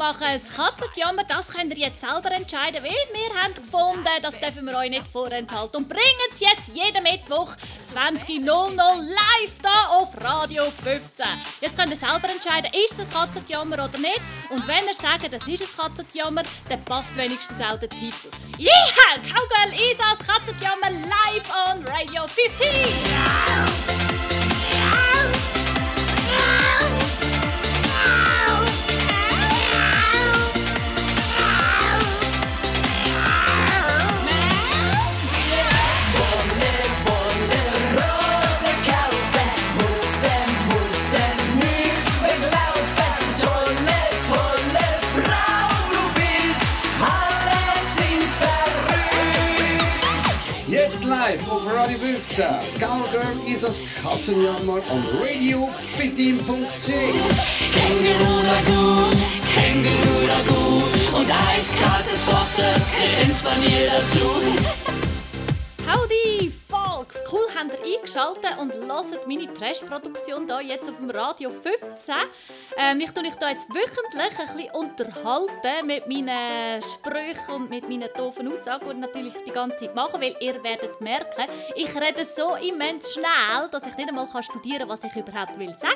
machen. Das Katzenjammer, das könnt ihr jetzt selber entscheiden, weil wir haben gefunden, das dürfen wir euch nicht vorenthalten. Und bringen es jetzt jeden Mittwoch 20.00 live da auf Radio 15. Jetzt könnt ihr selber entscheiden, ist das Katzenjammer oder nicht. Und wenn ihr sagt, das ist ein Katzenjammer, dann passt wenigstens auch der Titel. Yeah! Cowgirl Isas Katzenjammer live on Radio 15. Radio 15. Skullgirl ist das Katzenjammer on Radio 15.10. Känguru Ragout, Känguru Ragout und eiskaltes Wasser, das grinst bei mir dazu. Howdy, Folks! Cool, habt ihr eingeschaltet und hört meine Trash-Produktion hier jetzt auf dem Radio 15. Ähm, ich tue euch hier jetzt wöchentlich ein bisschen unterhalten mit meinen Sprüchen und mit meinen doofen Aussagen und natürlich die ganze Zeit machen, weil ihr werdet merken, ich rede so immens schnell, dass ich nicht einmal studieren kann, was ich überhaupt will sagen.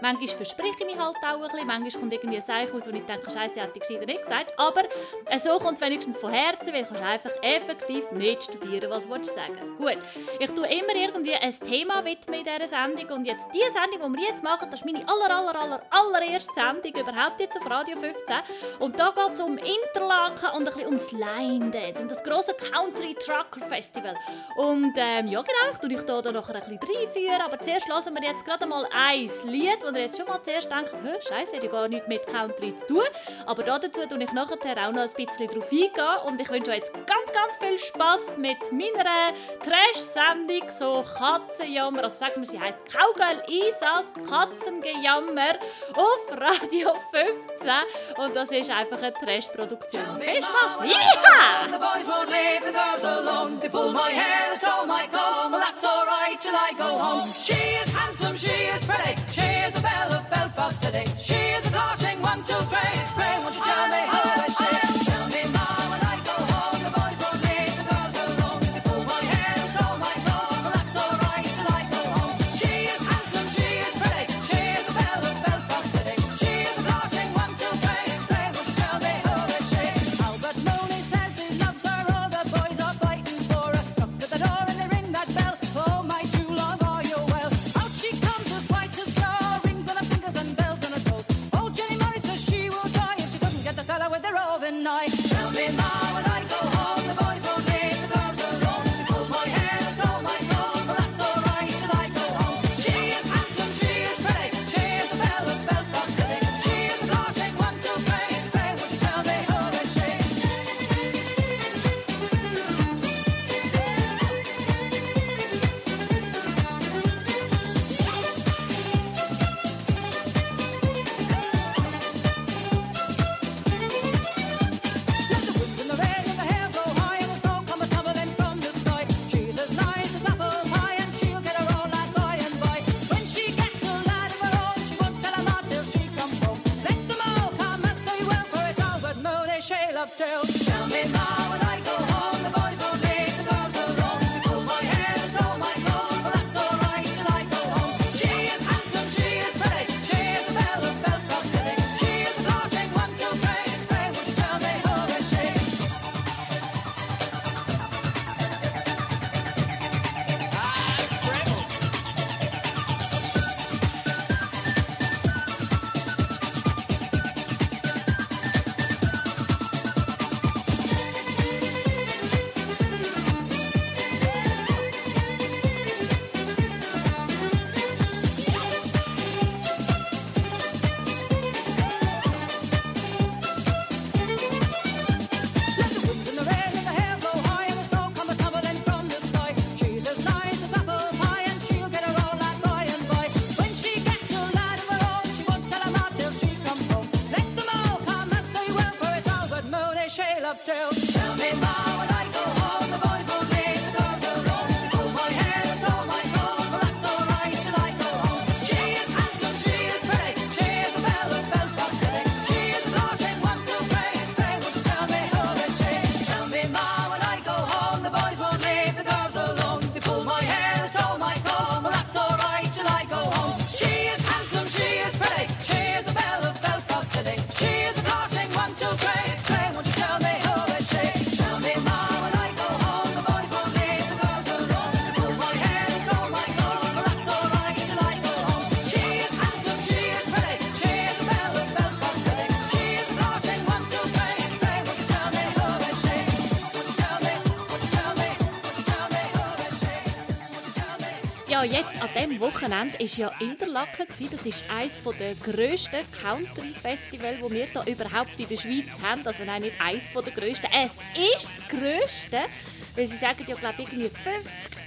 Manchmal verspreche ich mich halt auch ein bisschen, manchmal kommt irgendwie ein Zeichen aus, wo ich denke, Scheiße, hätte ich gescheiter nicht gesagt. Aber äh, so kommt es wenigstens von Herzen, weil ich einfach effektiv nicht studieren, was du sagen. Gut, ich tue immer irgendwie ein Thema widmen in dieser Sendung. Und jetzt die Sendung, die wir jetzt machen, das ist meine aller, aller, aller, allererste Sendung überhaupt jetzt auf Radio 15 und da geht es um Interlaken und ein bisschen ums Line Dance, um das große Country Trucker Festival. Und ähm, ja genau, ich tue euch da, da nachher ein bisschen reinführen, aber zuerst hören wir jetzt gerade mal ein Lied, wo ihr jetzt schon mal zuerst denkt, Scheiße, hat ja gar nichts mit Country zu tun, aber dazu tue ich nachher auch noch ein bisschen drauf eingehen. Und ich wünsche euch jetzt ganz, ganz viel Spaß mit meiner Trash-Sendung, so Katzenjammer, also sagen wir, sie heisst Cowgirl Isas Katzengejammer auf Radio 15 und das ist einfach eine Trash-Produktion. Viel Spaß! Ja! The boys won't leave the girls alone. They pull my hair, they stole my comb. Well, that's alright till I go home. She is handsome, she is pretty. She is the belle of Belfast City. She is a courting one, two, three. Pray, won't you tell me how jetzt an diesem Wochenende war ja Interlaken. Das ist eines der grössten Country-Festivals, die wir hier überhaupt in der Schweiz haben. Also nein, nicht eines der grössten. Es ist das grösste, weil sie sagen ja, glaube irgendwie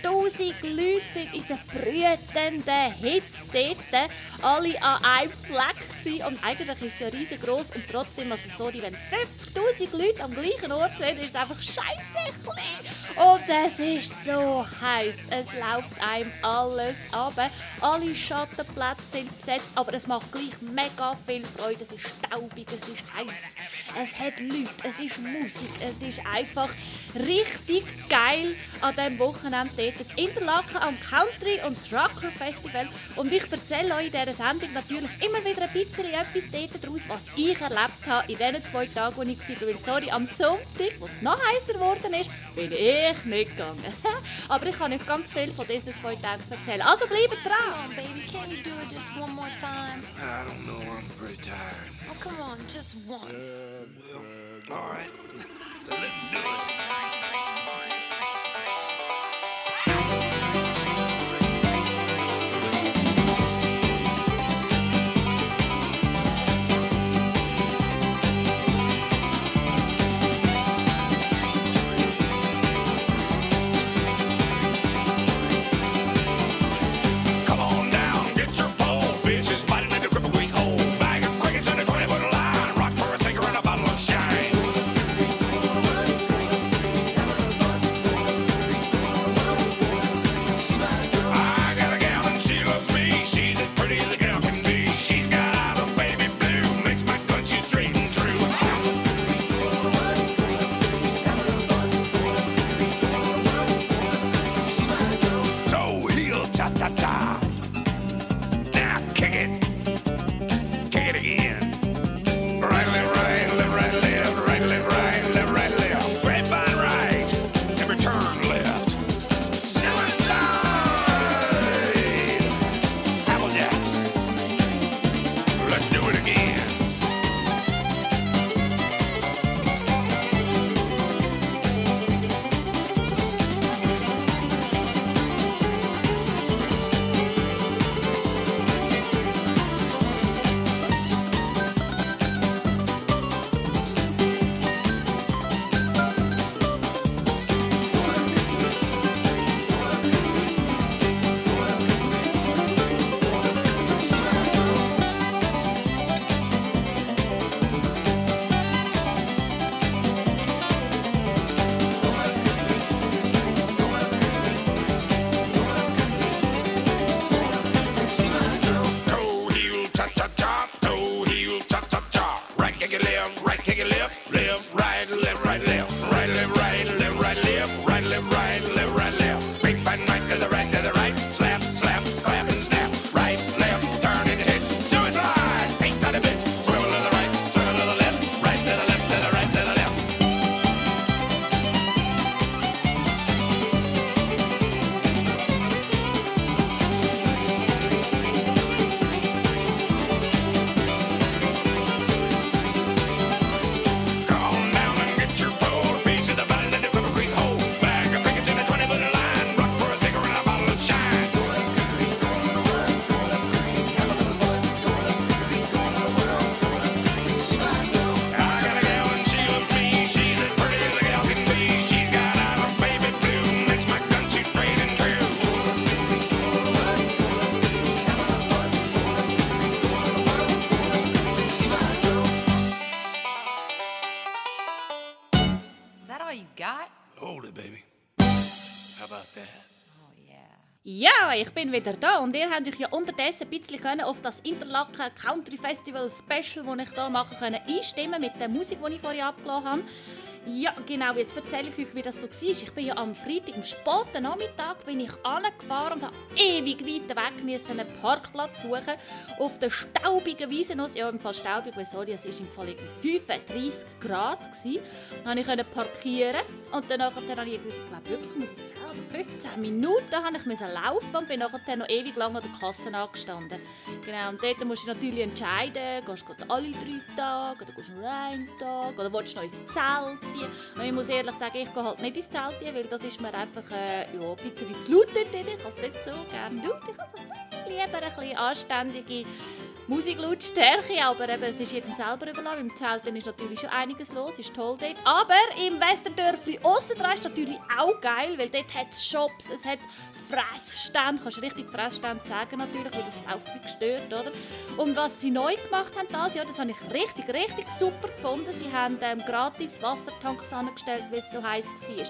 50'000 Leute sind in der brütenden Hitze dort. Alle an einem Fleck gewesen. Und eigentlich ist es ja riesengroß und trotzdem, also sorry, wenn 50'000 Leute am gleichen Ort sind, ist es einfach scheiße klein. Und es ist so heiß. Es läuft einem alles ab. Alle Schattenplätze sind besetzt, aber es macht gleich mega viel Freude. Es ist staubig, es ist heiß. Es hat Leute, es ist Musik, es ist einfach richtig geil an diesem Wochenende dort. In Interlaken am Country- und Trucker Festival. Und ich erzähle euch in dieser Sendung natürlich immer wieder ein bisschen etwas dort daraus, was ich erlebt habe in diesen zwei Tagen, wo ich war. Weil, sorry, am Sonntag, wo es noch heißer geworden ist, bin ich nicht gegangen. Aber ich kann euch ganz viel von diesen zwei Tagen erzählen. Also bleibt dran! Come on, baby, can you do it just one more time? I don't know, I'm pretty tired. Oh, come on, just once. Well, all right. Let's do it. Bin wieder da und ihr habt euch ja unterdessen ein bisschen auf das Interlaken Country Festival Special, das ich hier machen einstimmen mit der Musik, die ich vorhin abgelassen habe. Ja, genau, jetzt erzähle ich euch, wie das so war. Ich bin ja am Freitag, am späten Nachmittag, bin ich angefahren und habe ewig weit weg müssen einen Parkplatz suchen auf der staubigen Wiese. Ja, im Fall staubig, weil sorry, es war im Fall irgendwie 35 Grad. Dann konnte ich parkieren Und dann habe ich, ich glaube wirklich müssen 10 oder 15 Minuten habe ich müssen laufen und bin nachher noch ewig lang an der Kasse angestanden. Genau, und dort musst du natürlich entscheiden, gehst du alle drei Tage oder gehst du nur einen Tag oder willst du noch ins Zelt? Und ich muss ehrlich sagen, ich gehe halt nicht ins Zelt, weil das ist mir einfach äh, ja, ein bisschen zu laut drin. Ich habe es nicht so gerne laut. Ich habe lieber ein bisschen anständige Musiklautstärke, aber eben, es ist jedem selber überlassen. Im Zelt ist natürlich schon einiges los, ist toll dort. Aber im Westerdörfli aussen dran ist natürlich auch geil, weil dort hat es Shops, es hat Fressstände, kannst richtig Fressstände sagen natürlich, weil das läuft wie gestört, oder? Und was sie neu gemacht haben das Jahr, das habe ich richtig, richtig super gefunden. Sie haben ähm, gratis Wassertanks angestellt, weil es so heiß war.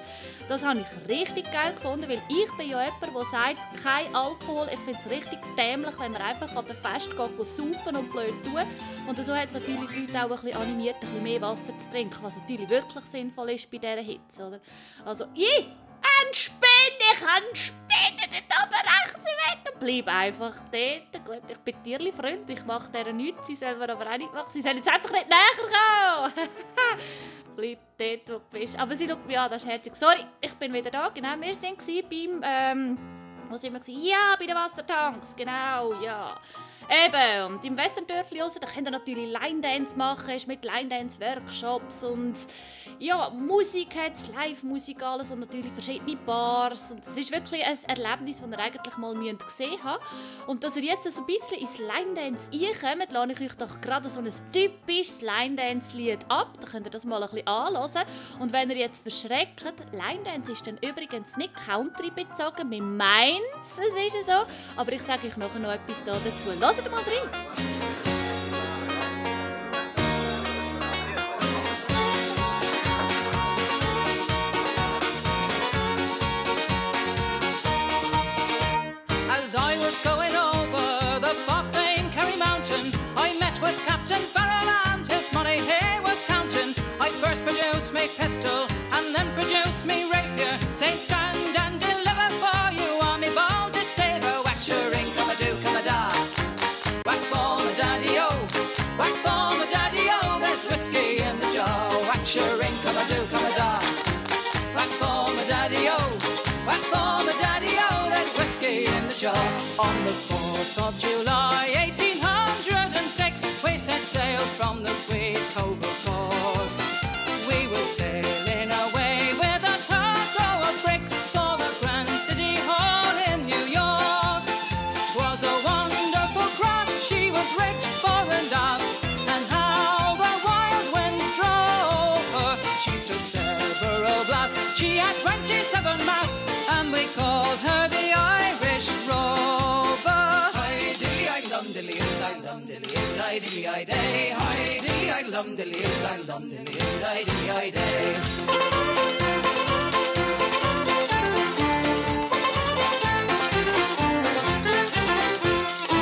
Das habe ich richtig geil gefunden, weil ich bin ja jemand, der sagt, kein Alkohol. Ich finde es richtig dämlich, wenn man einfach an der Fest geht, saufen und blöd tun. Und so hat es natürlich die Leute auch ein bisschen animiert, ein bisschen mehr Wasser zu trinken, was natürlich wirklich sinnvoll ist bei dieser Hitze. Oder? Also, ich, ein Spinne, ich einen Spinne dort oben rechts im Wetter. Bleib einfach dort. Gut, ich bin Tierli-Freund, ich mache deren nichts, sie mir aber auch nicht machen. Sie sollen jetzt einfach nicht näher kommen. Bleib dort, wo du bist. Aber sie schaut mich an, das ist herzig. Sorry, ich bin wieder da. Genau, wir waren beim... Ähm, wo sind wir? gewesen? Ja, bei den Wassertanks, genau, ja. Eben, und im Westerndörfli raus, da könnt ihr natürlich Line-Dance machen, ist mit Line-Dance-Workshops und ja, Musik hat Live-Musik alles und natürlich verschiedene Bars und es ist wirklich ein Erlebnis, das ihr eigentlich mal gesehen haben Und dass ihr jetzt so ein bisschen ins Line-Dance reinkommt, lade ich euch doch gerade so ein typisches Line-Dance-Lied ab, da könnt ihr das mal ein bisschen anhören. Und wenn ihr jetzt verschreckt, Line-Dance ist dann übrigens nicht Country bezogen, wir es ist so, aber ich sage euch nachher noch etwas da dazu. Mal rein! As I was going over the far-famed Kerry Mountain, I met with Captain Farrell and his money he was counting. I first produced me pistol and then produced me rapier, saying stand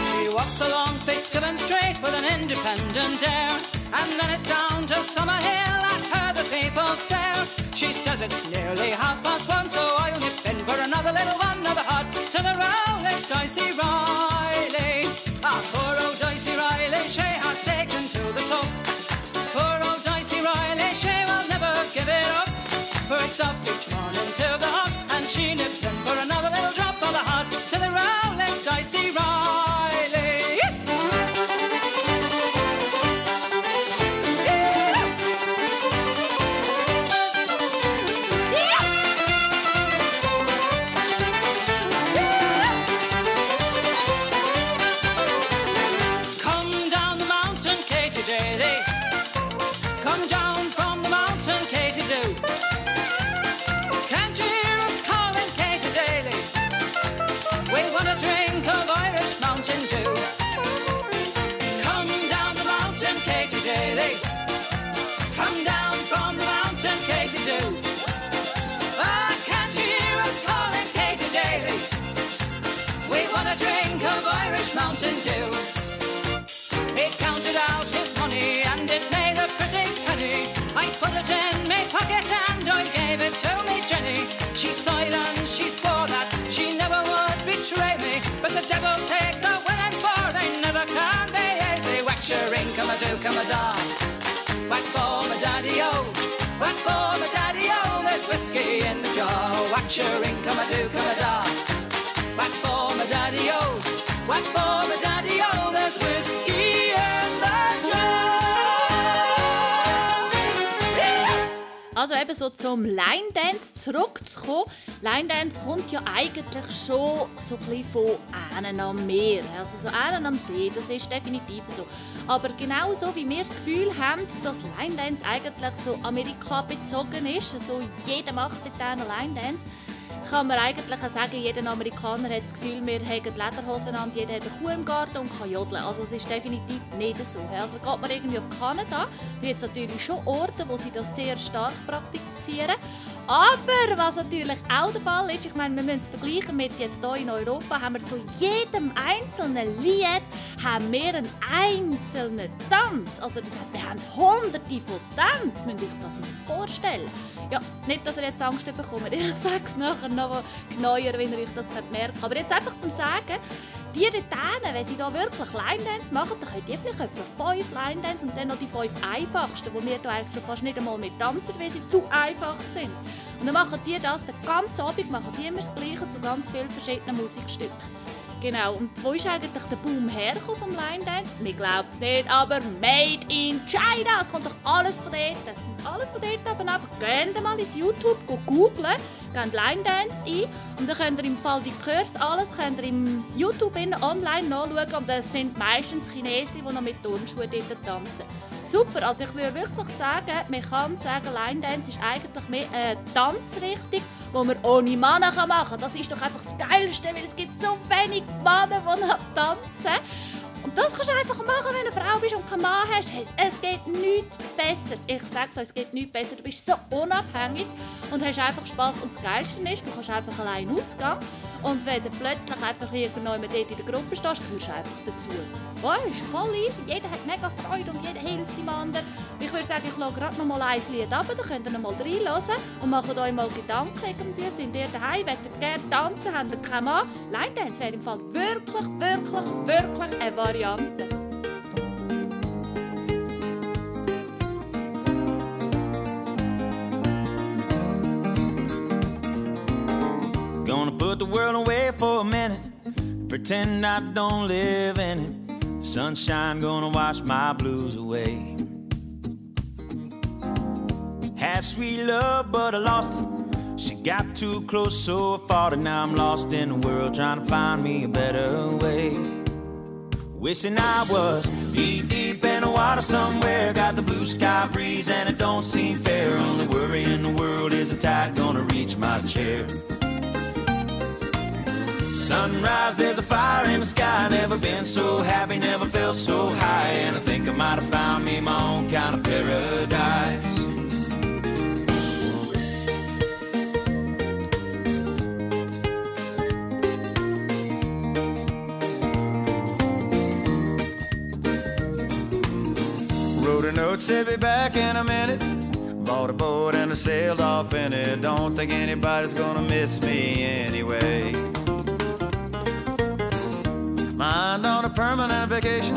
She walks along face given straight with an independent air and lets down to summer hill at her the papers down She says it's nearly half past one, so for another little one, another hot to the Rowlett Dicey Riley. Ah, poor old Dicey Riley, she has taken to the soap. Poor old Dicey Riley, she will never give it up. For it's up each morning to the hop, and she nips in for another little drop of the hot to the Rowlett Dicey Riley. Mountain Dew. Counted out his money and it made a pretty penny. I put it in my pocket and I gave it to me Jenny. She and she swore that she never would betray me. But the devil take the for they never can be your ring, come a do, come a da. Whack for my daddy-o, oh. whack for my daddy-o, oh. there's whiskey in the jar. Your ring, come a do, come a da. Whack for my daddy-o, oh. whack jar. Also eben so zum Line Dance zurückzukommen. Line Dance kommt ja eigentlich schon so ein bisschen von einem am Meer, also so einem am See, das ist definitiv so. Aber genauso wie wir das Gefühl haben, dass Line Dance eigentlich so Amerika bezogen ist, so jeder macht dort einen Line Dance, kann man eigentlich sagen, jeder Amerikaner hat das Gefühl, wir haben Lederhosen an, jeder hat eine Kuh im Garten und kann jodeln. Also es ist definitiv nicht so. Also geht man irgendwie auf Kanada, da gibt es natürlich schon Orte, wo sie das sehr stark praktizieren. Aber was natürlich auch der Fall ist, ich meine, wir müssen es vergleichen mit jetzt hier in Europa, haben wir zu jedem einzelnen Lied haben wir einen einzelnen Tanz. Also das heißt, wir haben hunderte von Tanz, müsst ihr euch das mal vorstellen. Ja, nicht, dass ihr jetzt Angst bekommt, ich sage es nachher noch genauer, wenn ihr euch das könnt. Aber jetzt einfach zum Sagen, die dort wenn sie da wirklich Line Dance machen, dann könnt ihr vielleicht etwa fünf Line Dance und dann noch die fünf einfachsten, wo wir da eigentlich schon fast nicht einmal mit tanzen, weil sie zu einfach sind. Und dann machen die das den ganzen Abend, machen die immer das Gleiche zu ganz vielen verschiedenen Musikstücken. Genau, und wo ist eigentlich der Boom hergekommen vom Line Dance? Mir glaubt es nicht, aber Made in China! Es kommt doch alles von dort. Es kommt alles von dort aber aber geht mal ins YouTube, go googlen, gebt Line Dance ein und dann könnt ihr im Fall die Kurs alles könnt ihr im YouTube in, online nachschauen und das sind meistens Chinesen, die noch mit Turnschuhen dort tanzen. Super, also ich würde wirklich sagen, man kann sagen, Line Dance ist eigentlich mehr eine Tanzrichtung, die man ohne Männer machen kann. Das ist doch einfach das Geilste, weil es gibt so wenig Männer, die tanzen. Und das kannst du einfach machen, wenn du eine Frau bist und keinen Mann hast. Hey, Es geht nichts Besseres. Ich sage es euch, es geht nichts besser. Du bist so unabhängig und hast einfach Spass. Und das Geilste ist, du kannst einfach allein ausgehen. Und wenn du plötzlich einfach irgendjemand dort in der Gruppe stehst, gehörst du einfach dazu. Wow, ist voll easy. Jeder hat mega Freude und jeder hilft dem anderen. Ich würde sagen, ich lasse gerade noch mal ein Lied ab, dann könnt ihr noch mal reinhören und macht euch mal Gedanken. Irgendwie sind ihr daheim, wollt ihr gerne tanzen, habt ihr keinen Mann. Line Dance wäre im Fall wirklich, wirklich, wirklich eine Variante. Put the world away for a minute. Pretend I don't live in it. Sunshine gonna wash my blues away. Had sweet love, but I lost it. She got too close, so I fought it. Now I'm lost in the world, trying to find me a better way. Wishing I was deep, deep in the water somewhere. Got the blue sky breeze, and it don't seem fair. Only worry in the world is the tide gonna reach my chair. Sunrise, there's a fire in the sky. Never been so happy, never felt so high. And I think I might have found me my own kind of paradise. Wrote a note, said be back in a minute. Bought a boat and I sailed off in it. Don't think anybody's gonna miss me anyway. Mind on a permanent vacation.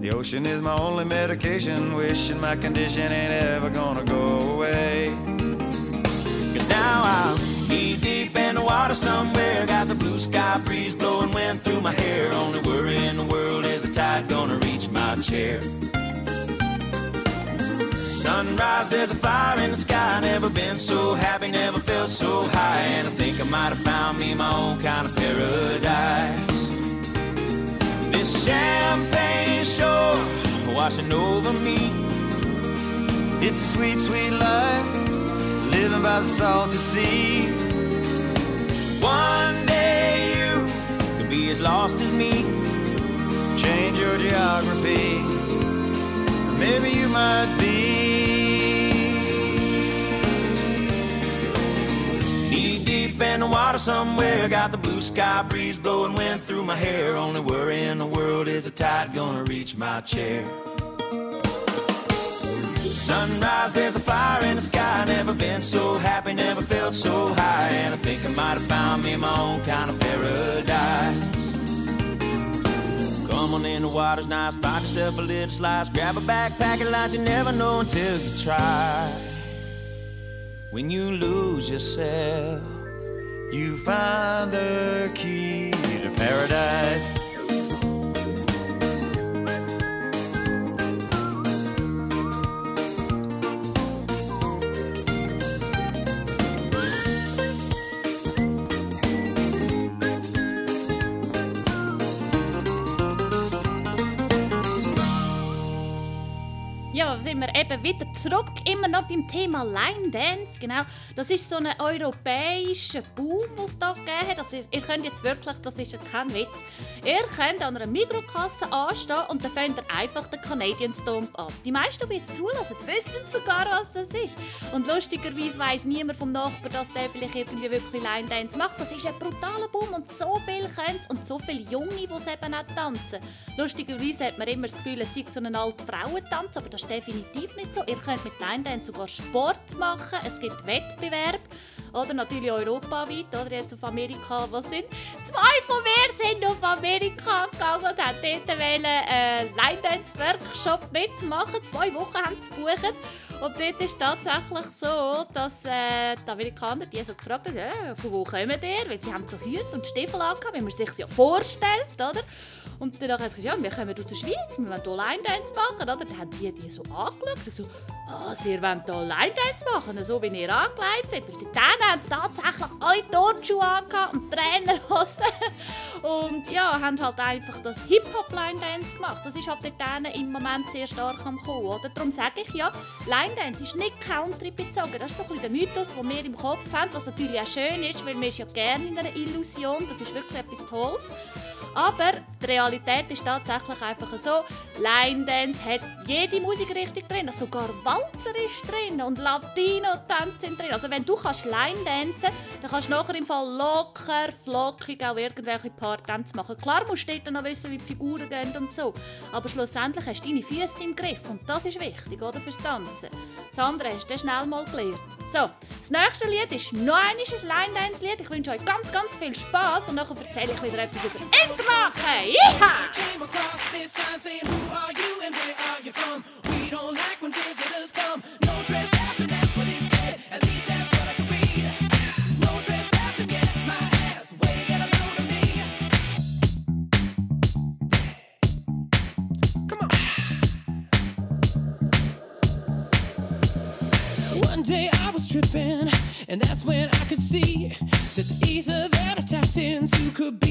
The ocean is my only medication. Wishing my condition ain't ever gonna go away. Cause now I'm knee deep in the water somewhere. Got the blue sky breeze blowing wind through my hair. Only worry in the world is the tide gonna reach my chair. Sunrise, there's a fire in the sky. Never been so happy, never felt so high. And I think I might have found me my own kind of paradise. This champagne shore washing over me. It's a sweet, sweet life, living by the salty sea. One day you could be as lost as me. Change your geography, maybe you might be. Deep in the water somewhere. Got the blue sky breeze blowing wind through my hair. Only worry in the world is the tide gonna reach my chair. Sunrise, there's a fire in the sky. Never been so happy, never felt so high. And I think I might have found me my own kind of paradise. Come on in, the water's nice. Find yourself a little slice. Grab a backpack and lunch. You never know until you try. when you lose yourself. You find the key to paradise. Eben wieder zurück, immer noch beim Thema Line Dance. Genau, das ist so ein europäischer Boom, den es da gegeben hat. Also, ihr, könnt jetzt wirklich, das ist kein Witz, ihr könnt an einer Mikrokasse anstehen und dann fängt ihr einfach den Canadian Stomp an. Die meisten, die jetzt zulassen, wissen sogar, was das ist. Und lustigerweise weiss niemand vom Nachbarn, dass der vielleicht irgendwie wirklich Line Dance macht. Das ist ein brutaler Boom und so viele können es und so viele Junge, die es eben auch tanzen. Lustigerweise hat man immer das Gefühl, es sei so ein alter Frauentanz, aber das ist definitiv nicht so. Ihr könnt mit Line sogar Sport machen, es gibt Wettbewerbe. Oder natürlich europaweit, oder jetzt auf Amerika, was sind? Zwei von mir sind auf Amerika gegangen und haben dort wollen, äh, Line Dance Workshop mitmachen. Zwei Wochen haben sie gebucht. Und dort ist tatsächlich so, dass äh, die Amerikaner die so gefragt haben, äh, von wo kommen ihr? Weil sie haben so Hüte und Stiefel angehabt, wie man sich ja vorstellt, oder? Und dann haben sie gesagt, ja, wir kommen aus der Schweiz, wir wollen hier Line-Dance machen, oder? Dann haben die die so angeschaut, und so, was, ihr wollt hier Line-Dance machen, so wie ihr angelegt seid? Weil die haben tatsächlich alle Turnschuhe angehabt und Trainerhosen. Und ja, haben halt einfach das Hip-Hop-Line-Dance gemacht. Das ist halt dort im Moment sehr stark am kommen, oder? Darum sage ich ja, Line-Dance ist nicht Country bezogen. Das ist so ein der Mythos, den wir im Kopf haben, was natürlich auch schön ist, weil wir ist ja gerne in einer Illusion, das ist wirklich etwas Tolles. Aber die Realität ist tatsächlich einfach so, Line Dance hat jede Musikrichtung drin, sogar Walzer ist drin und Latino-Tanz sind drin. Also wenn du kannst Line dancen, dann kannst du nachher im Fall locker, flockig auch irgendwelche Partänze machen. Klar musst du dort noch wissen, wie die Figuren gehen und so, aber schlussendlich hast du deine Füße im Griff und das ist wichtig, oder, fürs Tanzen. Das andere hast du schnell mal gelernt. So, das nächste Lied ist noch ein Line-Dance-Lied. Ich wünsche euch ganz, ganz viel Spaß und nachher erzähle ich wieder etwas über Intermarken. Yeehaw! came across this sign saying, Who are you and where are you from? We don't like when visitors come. No trespassing, that's what it said. At least that's what I could read. No trespassing, my ass. Way to get a load of me. Come on. One day I was tripping, and that's when I could see that the ether that I tapped into could be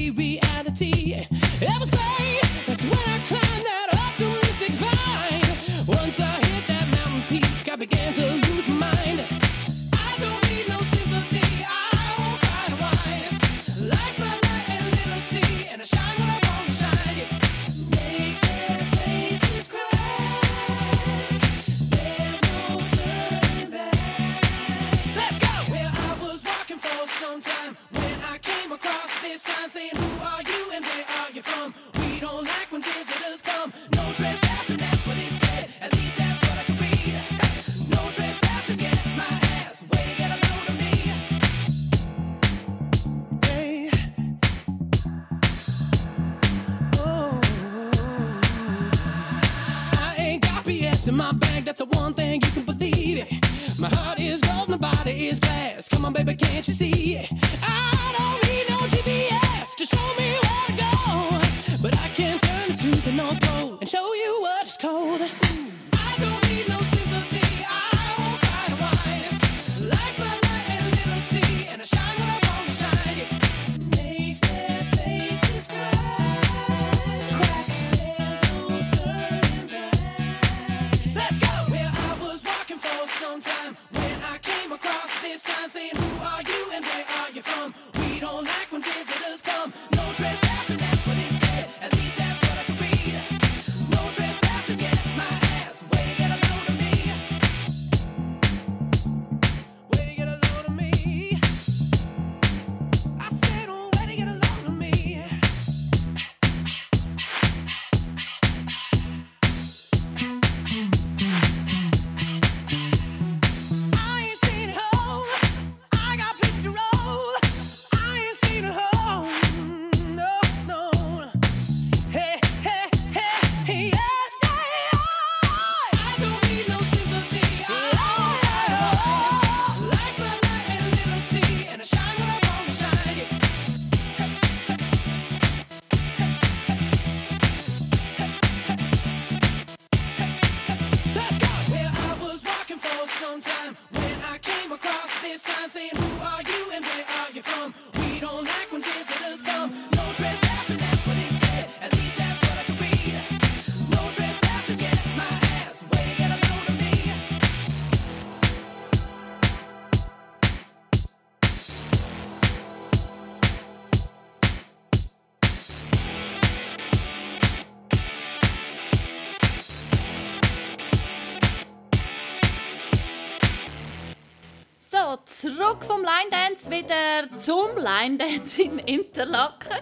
Line Dance wieder zum Line Dance in Interlaken.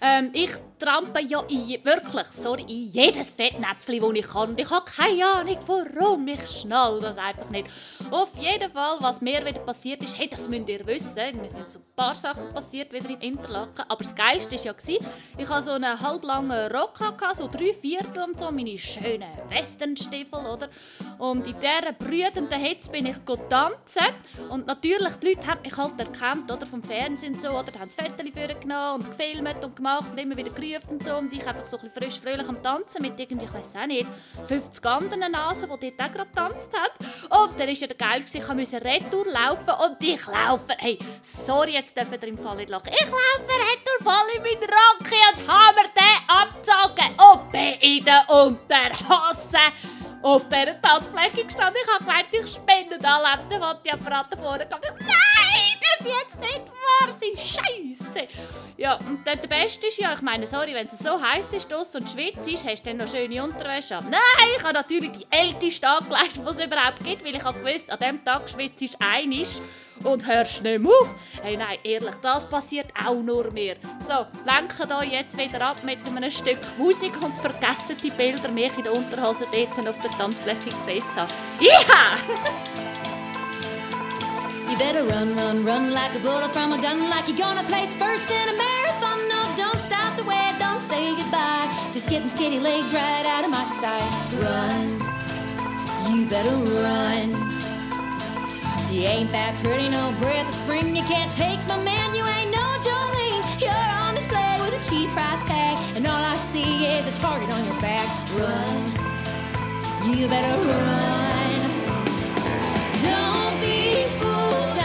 Ähm, ich trampe ja in, wirklich, sorry, in jedes Fettnäpfchen, das ich kann. Ich habe keine Ahnung, warum. Ich schnall das einfach nicht. Auf jeden Fall, was mir wieder passiert ist, hey, das müsst ihr wissen. Mir sind so ein paar Sachen passiert wieder in Interlaken. Aber das Geilste war ja, ich hatte so einen halblangen Rock, gehabt, so drei Viertel und so, meine schönen Westernstiefel, oder? Und in dieser brütenden Hitze bin ich tanzen. Und natürlich, die Leute haben mich halt erkannt, oder? Vom Fernsehen und so, oder? Die haben das Fotos genommen und gefilmt und gemacht und immer wieder gerufen und so. Und ich einfach so ein bisschen frisch, fröhlich am Tanzen mit irgendwie, ich weiß auch nicht, 50 anderen Nasen, die dort auch gerade getanzt hat. Und dann war ja geil, gewesen, ich musste retour laufen und ich laufe, hey, sorry, jetzt dürfen ihr im Fall nicht lachen. Ich laufe retour voll in meinen Rocky und habe mir den abgezogen und bin in der Unterhose auf dieser Tanzfläche gestanden. Ich habe gemeint, ich spinne da lebt der Apparat vorne. Ich, nein, darf jetzt nicht wahr sein. Scheiße. Ja, und dann der Beste ist ja, ich meine, sorry, wenn es so heiß ist draussen und schwitzt ist, hast du dann noch schöne Unterwäsche an. Nein, ich habe natürlich die älteste angelegt, die es überhaupt gibt, weil ich habe gewusst, an diesem Tag schwitzt ist einisch und hörst nicht mehr auf. Hey, nein, ehrlich, das passiert auch nur mir. So, lenken da jetzt wieder ab mit einem Stück Musik und vergessen die Bilder, mich in der Unterhose dort auf der Tanzfläche gesehen zu haben. You better run, run, run like a bullet from a gun, like you're gonna place first in a marathon. No, don't stop the way, don't say goodbye. Just get them skinny legs right out of my sight. Run, you better run. You ain't that pretty, no breath of spring. You can't take my man, you ain't no Jolene. You're on display with a cheap price tag, and all I see is a target on your back. Run, you better run. Don't be fooled,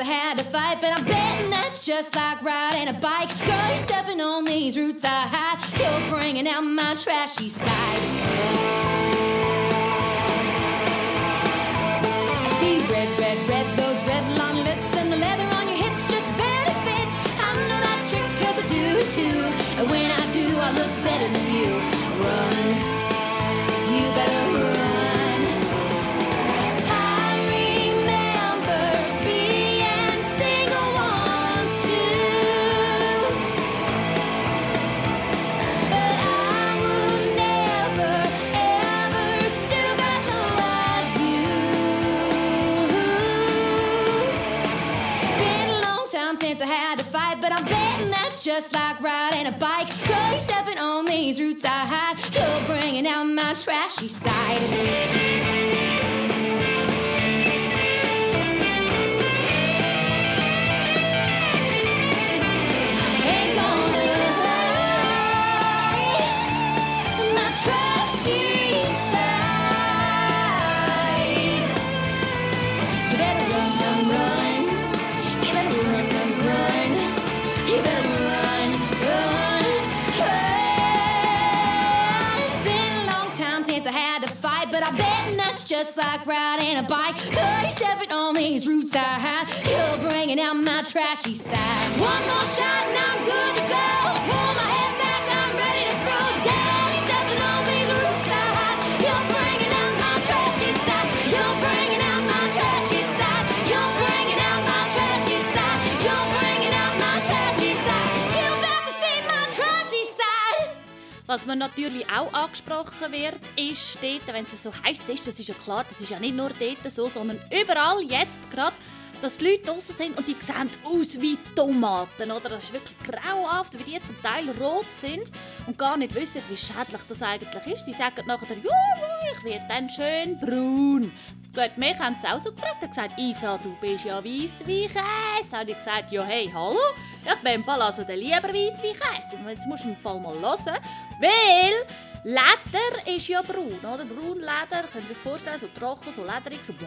I had to fight, but I'm betting that's just like riding a bike. Girl, you're stepping on these roots I hide. You're bringing out my trashy side. I see red, red, red, those red long lips and the leather on your hips just barely fits. I know that trick 'cause I do it too. And when I do, I look better than you. Run, you better run. Just like riding a bike. Girl, you're stepping on these roots I hide. You're bringing out my trashy side. Just like riding a bike. 37 on these roots I had. You're bringing out my trashy side. One more shot and I'm good to go. Pull my head Was mir natürlich auch angesprochen wird, ist dort, wenn es so heiß ist, das ist ja klar, das ist ja nicht nur dort so, sondern überall jetzt gerade, dass die Leute draußen sind und die sehen aus wie Tomaten, oder? Das ist wirklich grauhaft, wie die zum Teil rot sind und gar nicht wissen, wie schädlich das eigentlich ist. Sie sagen nachher, ja, ich werde dann schön braun. Gut, mich haben sie auch so gefragt, und gesagt, Isa, du bist ja weiß wie Käse. Habe ich gesagt, ja, hey, hallo? Ich bin im Fall also der lieber weiß wie Käse. Jetzt musst du im Fall mal hören, weil Leder ist ja braun, oder? Braunleder, könnt ihr euch vorstellen, so trocken, so lederig, so bäh,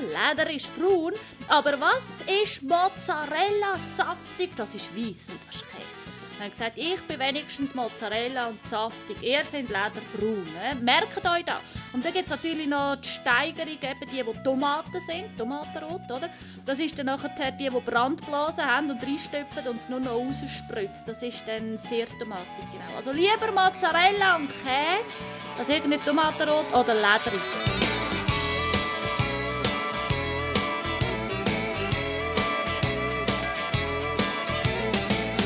Leder ist braun. Aber was ist Mozzarella saftig? Das ist weiß und das ist Käse. Wir haben gesagt, ich bin wenigstens Mozzarella und saftig. Ihr seid lederbraun. Äh? Merkt euch das. Und dann gibt es natürlich noch die Steigerung, eben die, die Tomaten sind, Tomatenrot, oder? Das ist dann nachher die, die Brandblasen haben und reinstöpfen und es nur noch rausspritzt. Das ist dann sehr tomatig, genau. Also lieber Mozzarella und Käse, als irgendwie Tomatenrot oder lederig.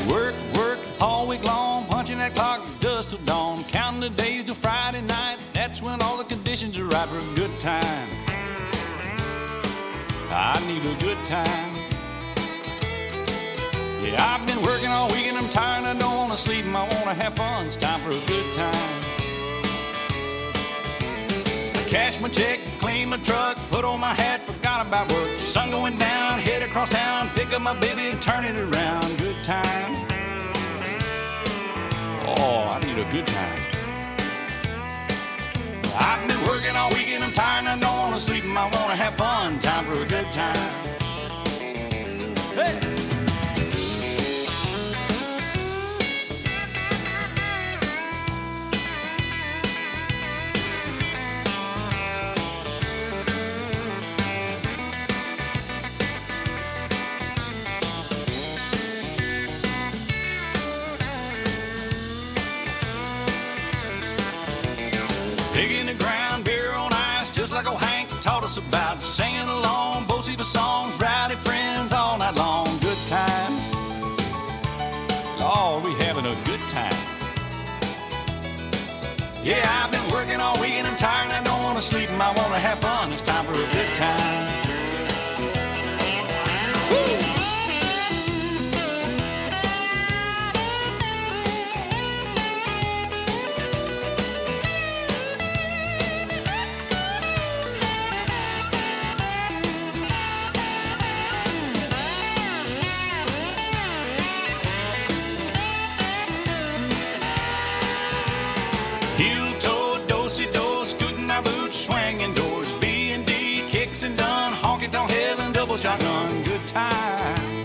Work, work all week long, punching that clock just till dawn. Counting the days till Friday night. That's when all the conditions are right for a good time. I need a good time. Yeah, I've been working all week and I'm tired. I don't want to sleep and I want to have fun. It's time for a good time. Cash my check, clean my truck, put on my hat, forgot about work. Sun going down, head across town, pick up my baby, turn it around. Good time. Oh, I need a good time. I've been working all week and I'm tired I don't want to sleep and I want to have fun. Time for a good time. I want to have fun. It's time for a good time. Shotgun, good time.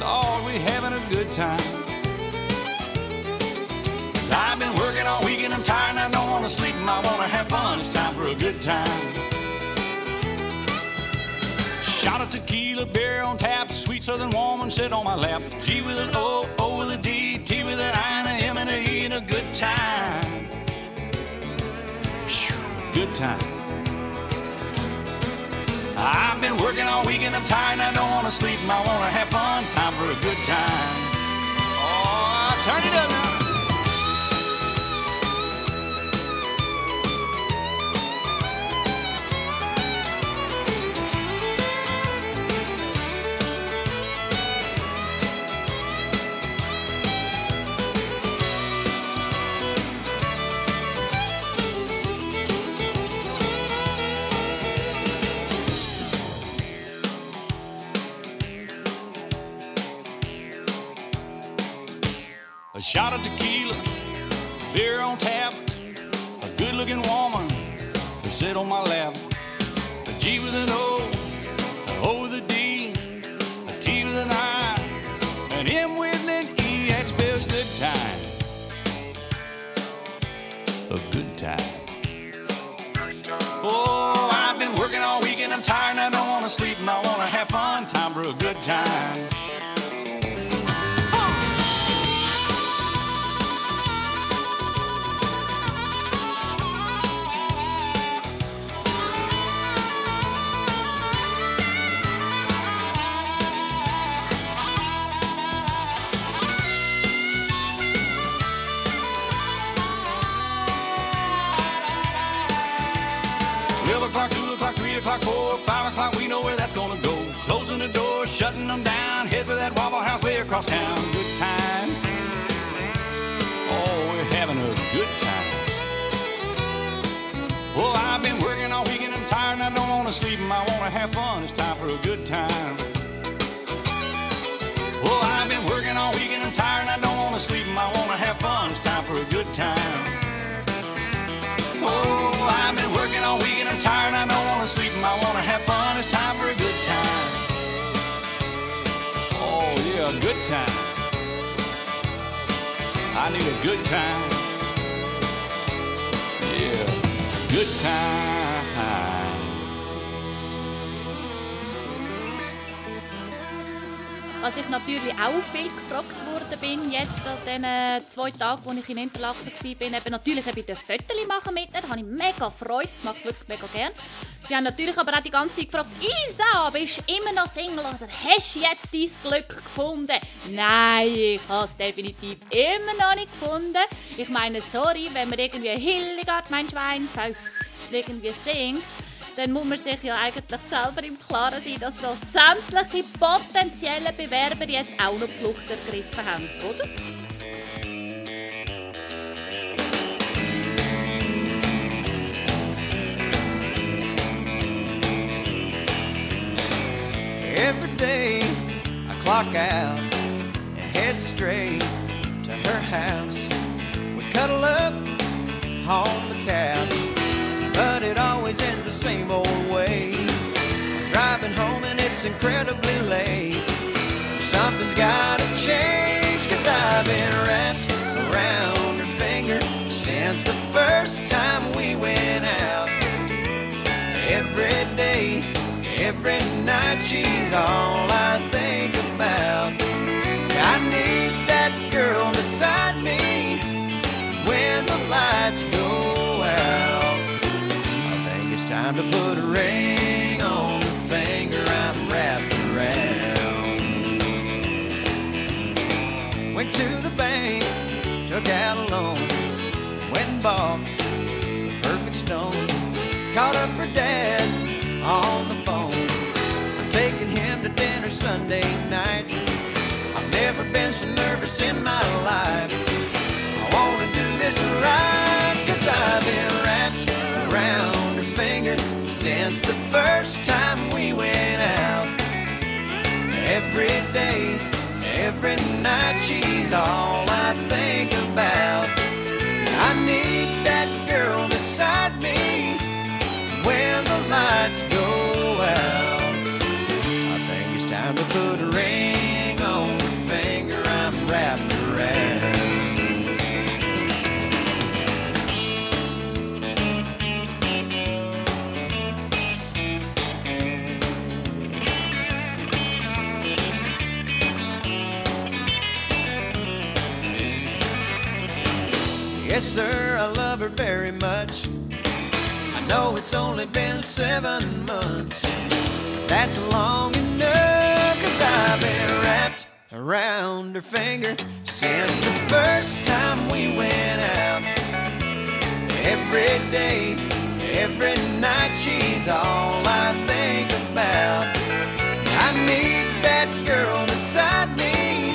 Lord, we having a good time. I've been working all week and I'm tired and I don't want to sleep and I want to have fun. It's time for a good time. Shot of tequila, beer on tap, sweet southern woman sit on my lap. G with an O, O with a D, T with an I, and a M and a E, and a good time. Phew, Good time. I've been working all week and I'm tired and I don't want to sleep I want to have fun. Time for a good time. Oh, turn it up now. Shot of tequila, beer on tap, a good looking woman to sit on my lap. A G with an O, an O with a D, a T with an I, an M with an E, that spells good time. A good time. Oh, I've been working all week and I'm tired and I don't want to sleep and I want to have fun. Time for a good time. Shutting them down, head for that Waffle House way across town. Good time. Oh, we're having a good time. Well, I've been working all week and I'm tired and I don't wanna sleep and I wanna have fun. It's time for a good time. Well, I've been working all week and I'm tired and I don't wanna sleep and I wanna have fun. It's time for a good time. Oh, I've been working all week and I'm tired. I don't want to sleep and I want to have fun. It's time for a good time. good time. I need a good time. Yeah, good time. Was ich natürlich auch viel gefragt worden bin, jetzt an den zwei Tagen, wo ich in Interlaken war, eben natürlich eben den Fotos machen mit ihr. Da habe ich mega Freude, das mache ich wirklich mega gern. Sie haben natürlich aber auch die ganze Zeit gefragt, Isa, bist du immer noch Single oder hast du jetzt dein Glück gefunden? Nein, ich habe es definitiv immer noch nicht gefunden. Ich meine, sorry, wenn man irgendwie Hildegard, mein Schwein, irgendwie singt, dann muss man sich ja eigentlich selber im Klaren sein, dass da sämtliche potenziellen Bewerber jetzt auch noch die Flucht ergriffen haben, oder? Every day I clock out and head straight to her house. We cuddle up on the couch, but it always ends the same old way. Driving home and it's incredibly late. Something's gotta change, cause I've been wrapped around her finger since the first time we went out. Every day, every night, she's all I think about. I need that girl beside me when the lights go time to put a ring on the finger I'm wrapped around. Went to the bank, took out a loan, went and bought the perfect stone. Caught up her dad on the phone. I'm taking him to dinner Sunday night. I've never been so nervous in my life. I wanna do this right, since the first time we went out. Every day, every night, she's all I think about. Her very much. I know it's only been seven months. That's long enough, cause I've been wrapped around her finger since the first time we went out. Every day, every night, she's all I think about. I need that girl beside me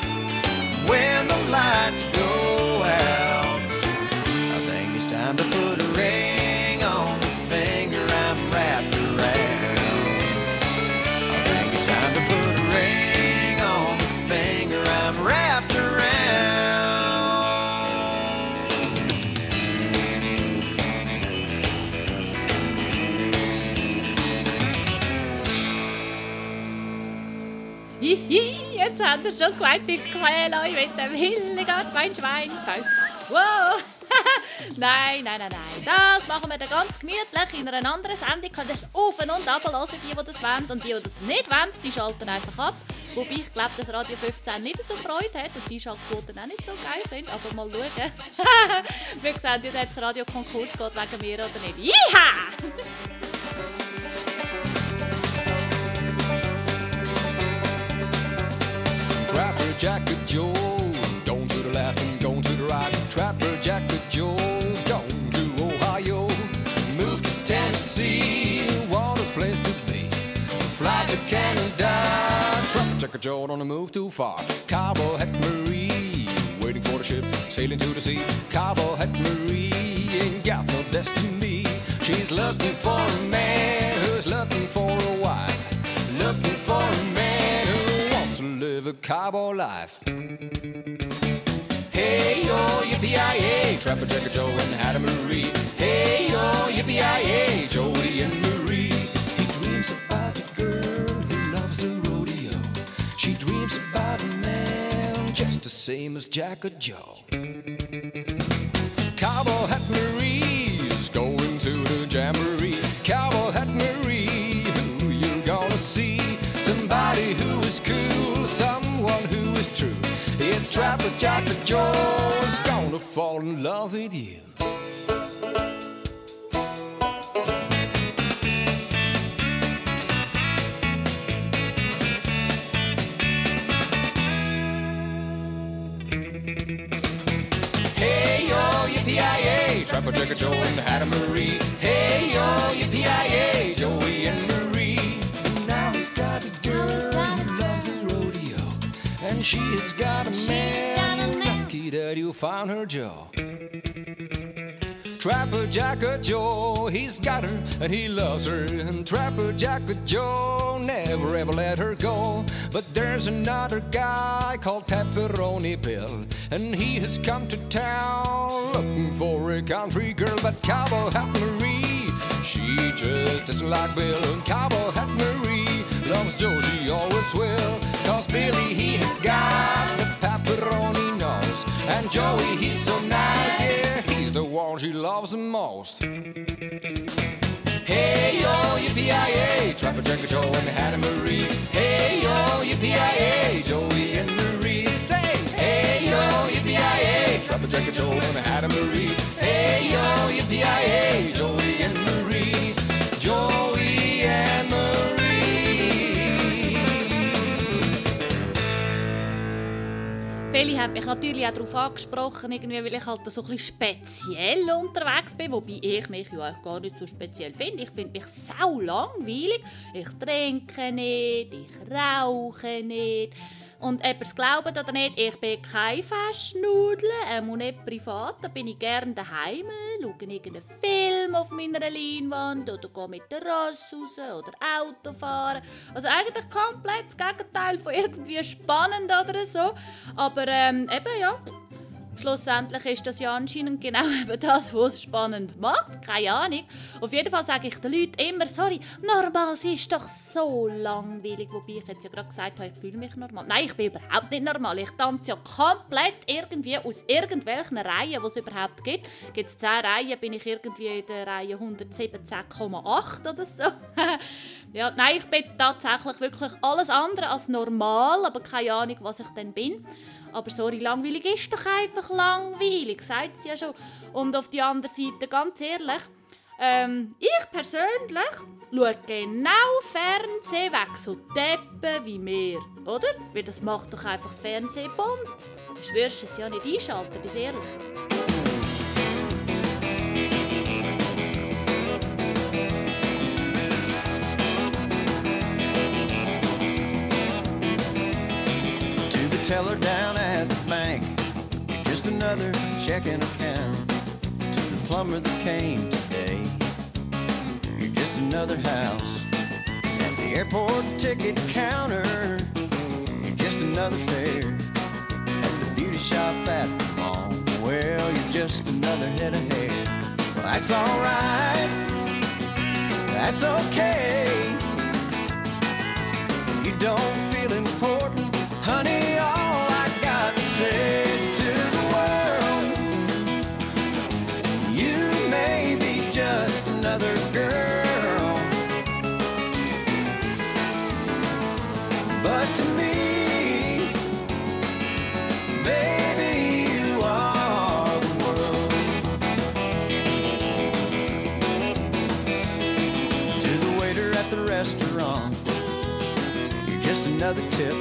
when the habt ihr schon gemeint, ich quäle euch mit dem Hildegard, mein Schwein. Wow! nein, nein, nein, nein. Das machen wir dann ganz gemütlich in einer anderen Sendung. Könnt ihr es auf und ab hören, die, die das wollen. Und die, die das nicht wollen, die schalten einfach ab. Wobei ich glaube, dass Radio 15 nicht so Freude hat und die Schaltquoten auch nicht so geil sind. Aber mal schauen. wir sehen ob das Radio Konkurs geht wegen mir oder nicht. Jiha! Jacket Joe, going to the left and going to the right. Trapper Jacket Joe, going to Ohio. Move to Tennessee, what a place to be. Fly to Canada, Trapper Jacket Joe on a move too far. Cowboy Hat Marie, waiting for the ship, sailing to the sea. Cowboy Hat Marie ain't got no destiny. She's looking for a man who's looking for a wife. Looking for a man to live a cowboy life. Hey yo, yippee Trapper Jacker Joe and Hattie Marie. Hey yo, yippee Joey and Marie. He dreams about a girl who loves the rodeo. She dreams about a man just the same as Jack or Joe. Cowboy Hat Marie is going to the jamboree. Cowboy Hat Marie, who you gonna see? Somebody who is cool, Trapper Jack or Joe's gonna fall in love with you. Hey yo, yippee Trapper Jack Joe she has got a man. Lucky that you found her, Joe. Trapper Jack or Joe, he's got her and he loves her. And Trapper Jack or Joe never ever let her go. But there's another guy called Pepperoni Bill, and he has come to town looking for a country girl. But Cowboy Hat Marie, she just doesn't like Bill. And Cowboy Hat Marie loves Joe, always will. Cause Billy, he has got the pepperoni nose. And Joey, he's so nice, yeah, he's the one she loves the most. Hey yo, yippee Trapper Jack Joe and Hannah Marie. Hey yo, yippee Joey and Marie. Say, hey yo, yippee Trapper Jack Joe and Hannah Marie. Hey yo, yippee Joey Viele haben mich natürlich auch darauf angesprochen, irgendwie, weil ich halt so ein bisschen speziell unterwegs bin, wobei ich mich ja eigentlich gar nicht so speziell finde. Ich finde mich sau langweilig. Ich trinke nicht, ich rauche nicht. Und ob ihr es glaubt oder nicht, ich bin kein Festnudel, ähm, und nicht privat. Da bin ich gerne daheim, schaue irgendeinen Film auf meiner Leinwand oder gehe mit der Ross raus oder Auto fahren. Also eigentlich komplett das Gegenteil von irgendwie spannend oder so. Aber ähm, eben ja, Schlussendlich ist das ja anscheinend genau eben das, was es spannend macht. Keine Ahnung. Auf jeden Fall sage ich den Leuten immer, sorry, normal, sie ist doch so langweilig. Wobei ich jetzt ja gerade gesagt habe, ich fühle mich normal. Nein, ich bin überhaupt nicht normal. Ich tanze ja komplett irgendwie aus irgendwelchen Reihen, die es überhaupt gibt. Gibt es 10 Reihen, bin ich irgendwie in der Reihe 117,8 oder so. ja, nein, ich bin tatsächlich wirklich alles andere als normal, aber keine Ahnung, was ich denn bin. Aber sorry, langweilig ist doch einfach langweilig, sagt sie ja schon. Und auf die andere Seite, ganz ehrlich, ähm, ich persönlich schaue genau Fernsehen weg, so Deppen wie mir, oder? Weil das macht doch einfach das Fernsehen bunt. Sonst wirst du es ja nicht einschalten, bis ehrlich. The teller down just another checking account. To the plumber that came today, you're just another house. At the airport ticket counter, you're just another fare. At the beauty shop at the mall, well, you're just another head of hair. Well, that's alright, that's okay. You don't feel important, honey. All I got to say another tip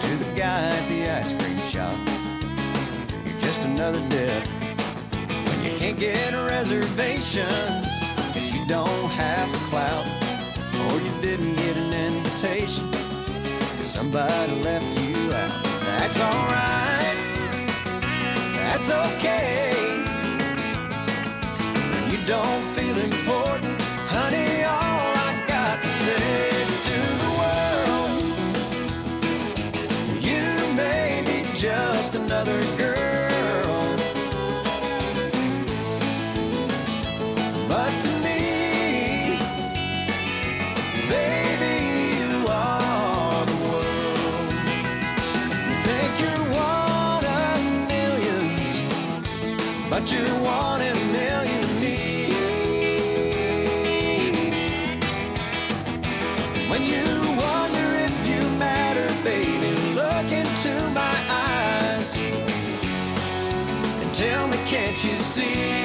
to the guy at the ice cream shop. You're just another dip when you can't get reservations because you don't have the clout or you didn't get an invitation because somebody left you out. That's alright, that's okay. When you don't feel important, honey, all I got to say just another girl, see?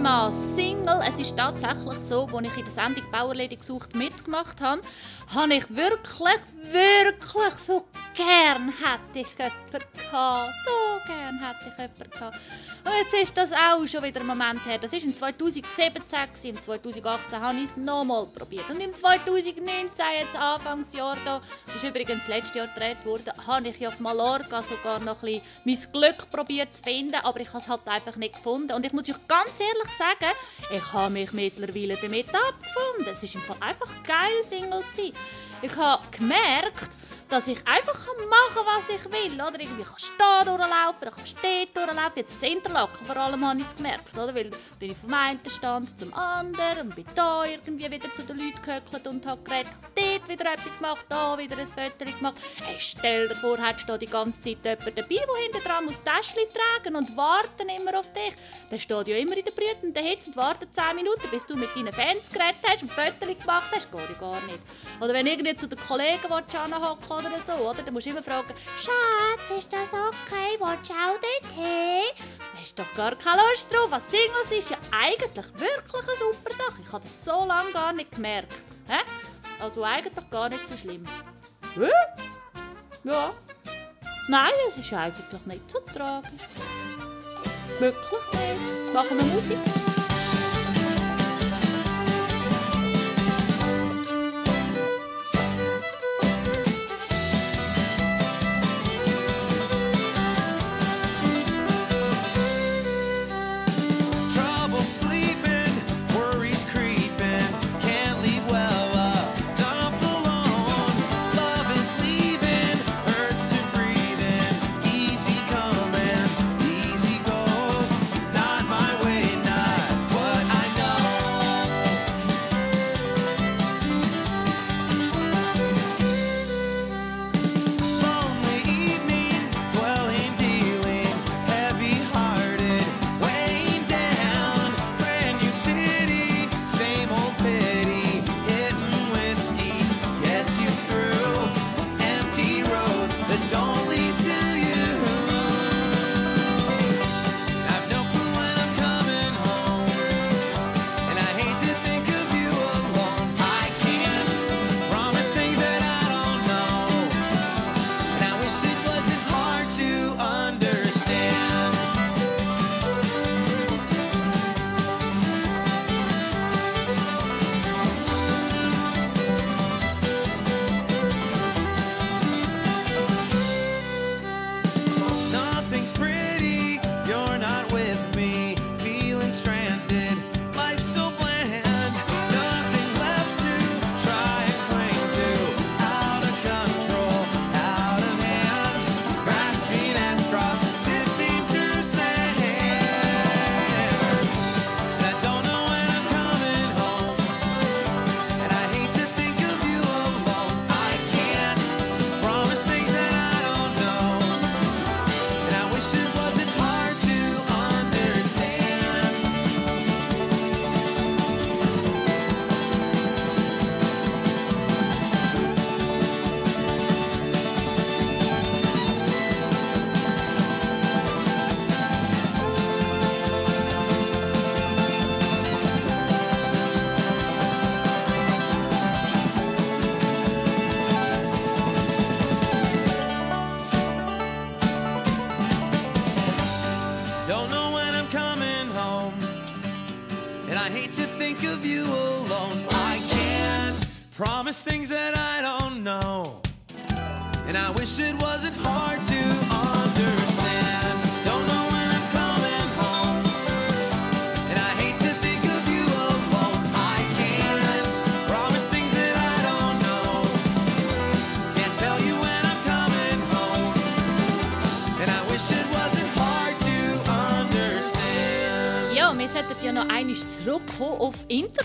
Thema Single, es ist tatsächlich so, als ich in der Sendung Bauerlady gesucht mitgemacht habe, habe ich wirklich, wirklich so gern hätte ich jemanden gehabt. So gern hätte ich jemanden gehabt. Und jetzt ist das auch schon wieder ein Moment her. Das war in 2017, gewesen. im 2018 habe ich es nochmal probiert. Und im 2019, jetzt Anfangsjahr, da ist übrigens letztes Jahr gedreht worden, habe ich auf Mallorca sogar noch ein bisschen mein Glück probiert zu finden, aber ich habe es halt einfach nicht gefunden. Und ich muss euch ganz ehrlich sagen, ich habe mich mittlerweile damit abgefunden. Es ist einfach geil, Single zu sein. Ich habe gemerkt, dass ich einfach machen kann, was ich will. Oder? Irgendwie kann stehen durchlaufen, ich kann stehen durchlaufen. Jetzt in Interlaken vor allem habe ich es gemerkt. Oder? Weil bin ich vom einen Stand zum anderen und bin da irgendwie wieder zu den Leuten gehöckelt und habe geredet. Dort wieder etwas gemacht, da wieder ein Foto gemacht. Hey, stell dir vor, hättest du da die ganze Zeit jemanden dabei, der hinten dran muss Täschchen tragen und warten immer auf dich. Der steht ja immer in der brütenden Hitze und wartet 10 Minuten, bis du mit deinen Fans geredet hast und Fotos gemacht hast. Geht ja gar nicht. Oder wenn irgendwie zu den Kollegen willst, hocken oder so, oder? Dann musst du immer fragen, Schatz, ist das okay? Willst du auch dort hin? Da hast du doch gar keine Lust drauf. Als Singles ist ja eigentlich wirklich eine super Sache. Ich habe das so lange gar nicht gemerkt. Hä? Also eigentlich gar nicht so schlimm. Hä? Ja. Nein, es ist eigentlich nicht so tragisch. Wirklich nicht. Machen wir Musik.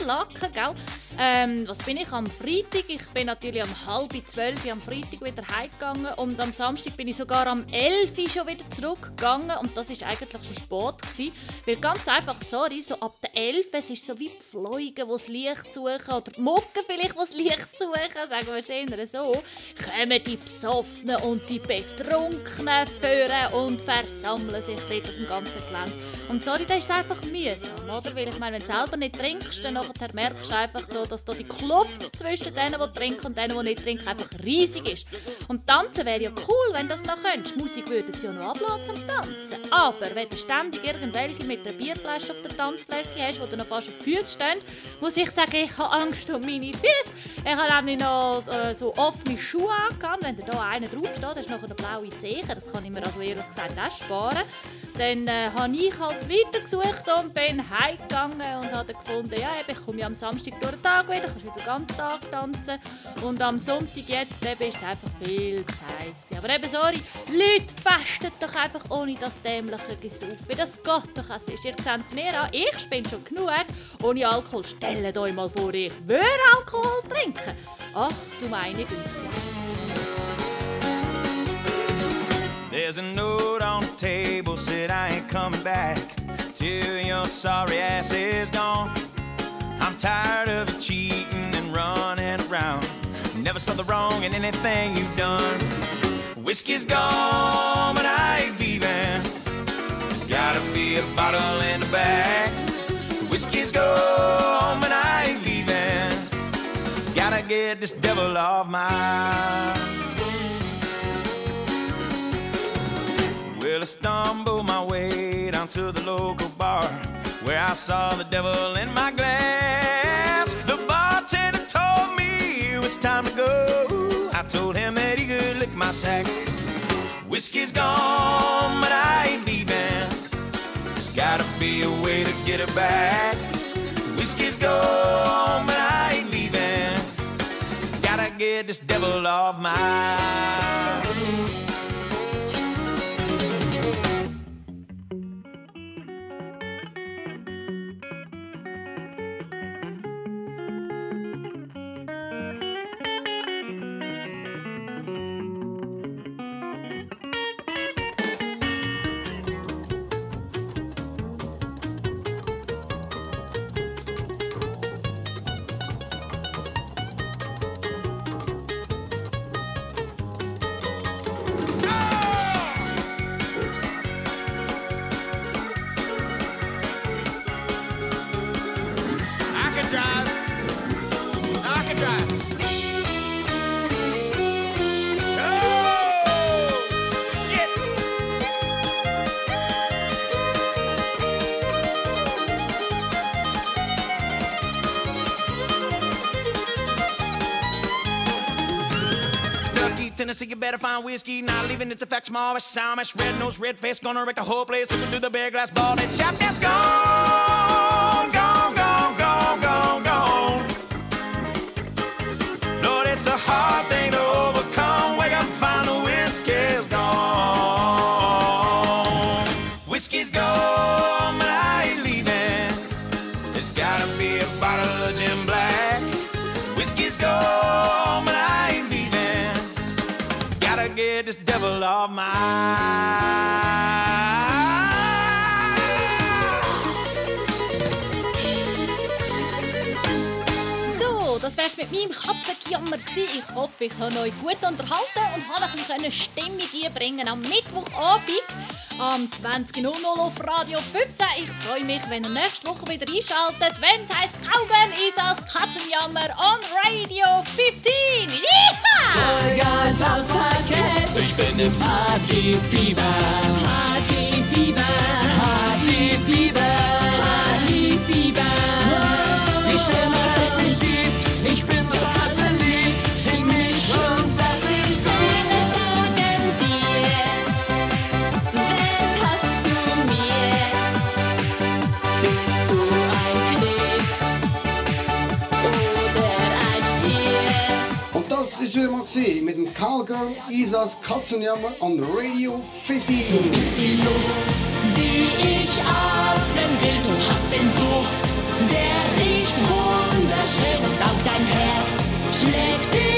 look, girl. Ähm, was bin ich am Freitag? Ich bin natürlich um halb zwölf am Freitag wieder heimgegangen und am Samstag bin ich sogar am 11 Uhr schon wieder zurückgegangen und das ist eigentlich schon Sport gewesen, weil ganz einfach, sorry, so ab der 11 es ist so wie die Fliegen, die das Licht suchen oder die Mucke vielleicht, die das Licht suchen, sagen wir es eher so, kommen die Besoffenen und die Betrunkenen führen und versammeln sich dort auf dem ganzen Gelände. Und sorry, das ist einfach mühsam, oder? Weil ich meine, wenn du selber nicht trinkst, dann merkst du einfach, da, dass da die Kluft zwischen denen, die trinken und denen, die nicht trinken, einfach riesig ist. Und tanzen wäre ja cool, wenn das noch könntest. Musik würde es ja noch ablassen zum Tanzen. Aber wenn du ständig irgendwelche mit einer Bierflasche auf der Tanzfläche hast, wo du noch fast auf die Füße stehen, muss ich sagen, ich habe Angst um meine Füße. Ich habe nämlich noch äh, so offene Schuhe angehabt. Wenn da einer draufsteht, ist noch eine blaue Zeche. Das kann ich mir also ehrlich gesagt auch sparen. Dann äh, habe ich halt weitergesucht und bin heimgegangen und habe gefunden, ja, ich komme ja am Samstag durch den Tag wieder, kannst wieder den ganzen Tag tanzen. Und am Sonntag jetzt eben, ist es einfach viel zu heiß. Aber eben, sorry, Leute, festet doch einfach ohne das dämliche Gesaufen. Das geht doch als ist. Ihr seht es mir an, ich spinne schon genug ohne Alkohol. Stellt euch mal vor, ich würde Alkohol trinken. Ach, du meine Güte. There's a note on the table said I ain't coming back till your sorry ass is gone. I'm tired of cheating and running around. Never saw the wrong in anything you've done. Whiskey's gone, but I ain't leaving. There's gotta be a bottle in the back. Whiskey's gone, but I ain't leaving. Gotta get this devil off my Well, I stumbled my way down to the local bar where I saw the devil in my glass. The bartender told me it was time to go. I told him that he could lick my sack. Whiskey's gone, but I ain't leaving. There's gotta be a way to get it back. Whiskey's gone, but I ain't leaving. Gotta get this devil off my. Tennessee, you better find whiskey. Not leaving its effects, small, sound, red nose, red face, gonna wreck the whole place. Looking through the big glass ball, that shop that's gone, gewesen. Ich hoffe, ich habe euch gut unterhalten und habe ein bisschen Stimmung einbringen am Mittwochabend am 20.00 auf Radio 15. Ich freue mich, wenn ihr nächste Woche wieder einschaltet, wenn es heisst Cowgirl ist das Katzenjammer on Radio 15. Hi guys, how's Podcast? Ich bin im Partyfieber. Partyfieber. Partyfieber. Partyfieber. Wie schön, Das ist wieder mal gewesen, mit dem Calgary Isas Katzenjammer on Radio 15. Du bist die Luft, die ich atmen will. Du hast den Duft, der riecht wunderschön. Und auch dein Herz schlägt dich.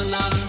na na